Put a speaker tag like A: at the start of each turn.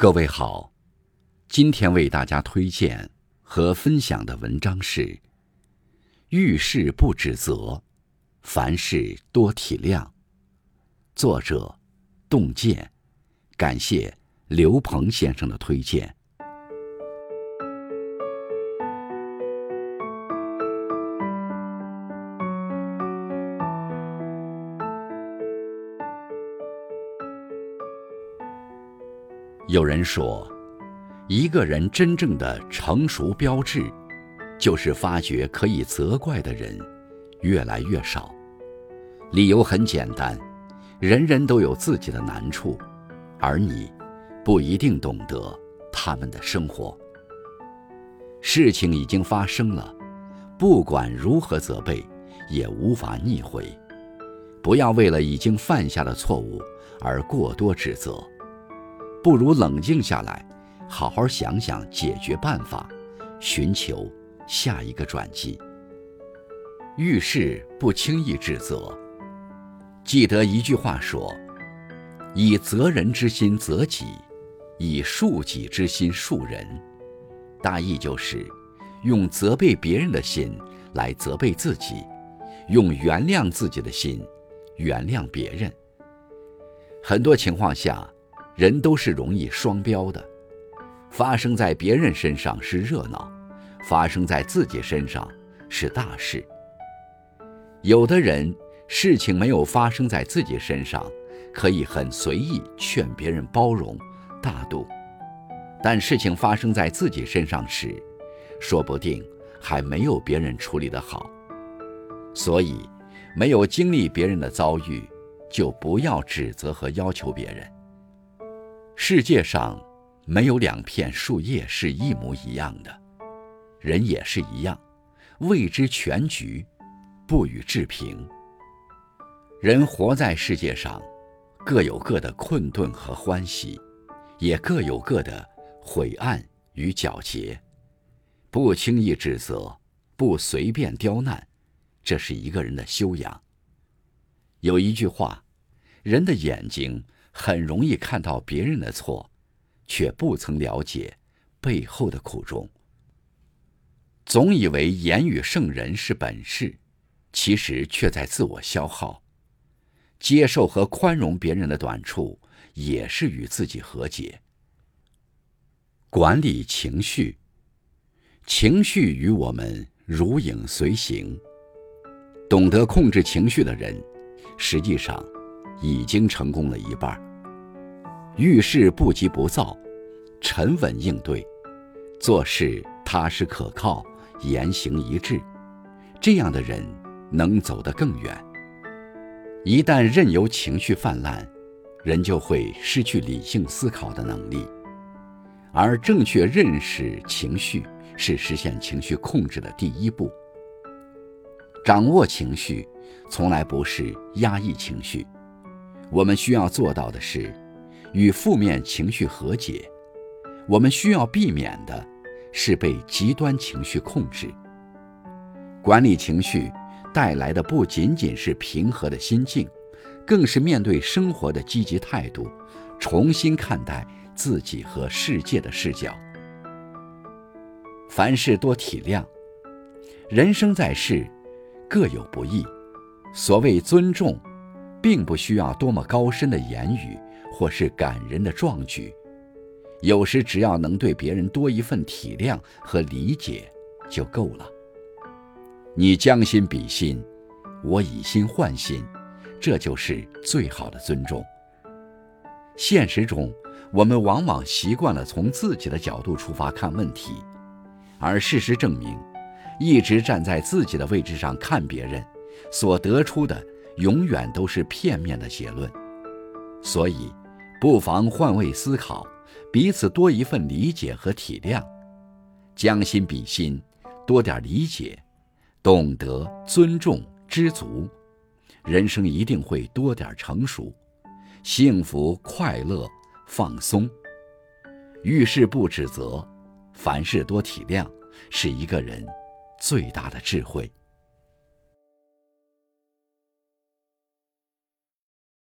A: 各位好，今天为大家推荐和分享的文章是：遇事不指责，凡事多体谅。作者：洞见，感谢刘鹏先生的推荐。有人说，一个人真正的成熟标志，就是发觉可以责怪的人越来越少。理由很简单，人人都有自己的难处，而你不一定懂得他们的生活。事情已经发生了，不管如何责备，也无法逆回。不要为了已经犯下的错误而过多指责。不如冷静下来，好好想想解决办法，寻求下一个转机。遇事不轻易指责。记得一句话说：“以责人之心责己，以恕己之心恕人。”大意就是，用责备别人的心来责备自己，用原谅自己的心原谅别人。很多情况下。人都是容易双标的，发生在别人身上是热闹，发生在自己身上是大事。有的人事情没有发生在自己身上，可以很随意劝别人包容大度，但事情发生在自己身上时，说不定还没有别人处理得好。所以，没有经历别人的遭遇，就不要指责和要求别人。世界上没有两片树叶是一模一样的，人也是一样，未知全局，不予置评。人活在世界上，各有各的困顿和欢喜，也各有各的晦暗与皎洁。不轻易指责，不随便刁难，这是一个人的修养。有一句话，人的眼睛。很容易看到别人的错，却不曾了解背后的苦衷。总以为言语胜人是本事，其实却在自我消耗。接受和宽容别人的短处，也是与自己和解。管理情绪，情绪与我们如影随形。懂得控制情绪的人，实际上已经成功了一半。遇事不急不躁，沉稳应对，做事踏实可靠，言行一致，这样的人能走得更远。一旦任由情绪泛滥，人就会失去理性思考的能力。而正确认识情绪，是实现情绪控制的第一步。掌握情绪，从来不是压抑情绪，我们需要做到的是。与负面情绪和解，我们需要避免的是被极端情绪控制。管理情绪带来的不仅仅是平和的心境，更是面对生活的积极态度，重新看待自己和世界的视角。凡事多体谅，人生在世，各有不易。所谓尊重，并不需要多么高深的言语。或是感人的壮举，有时只要能对别人多一份体谅和理解就够了。你将心比心，我以心换心，这就是最好的尊重。现实中，我们往往习惯了从自己的角度出发看问题，而事实证明，一直站在自己的位置上看别人，所得出的永远都是片面的结论。所以。不妨换位思考，彼此多一份理解和体谅，将心比心，多点理解，懂得尊重知足，人生一定会多点成熟，幸福快乐放松。遇事不指责，凡事多体谅，是一个人最大的智慧。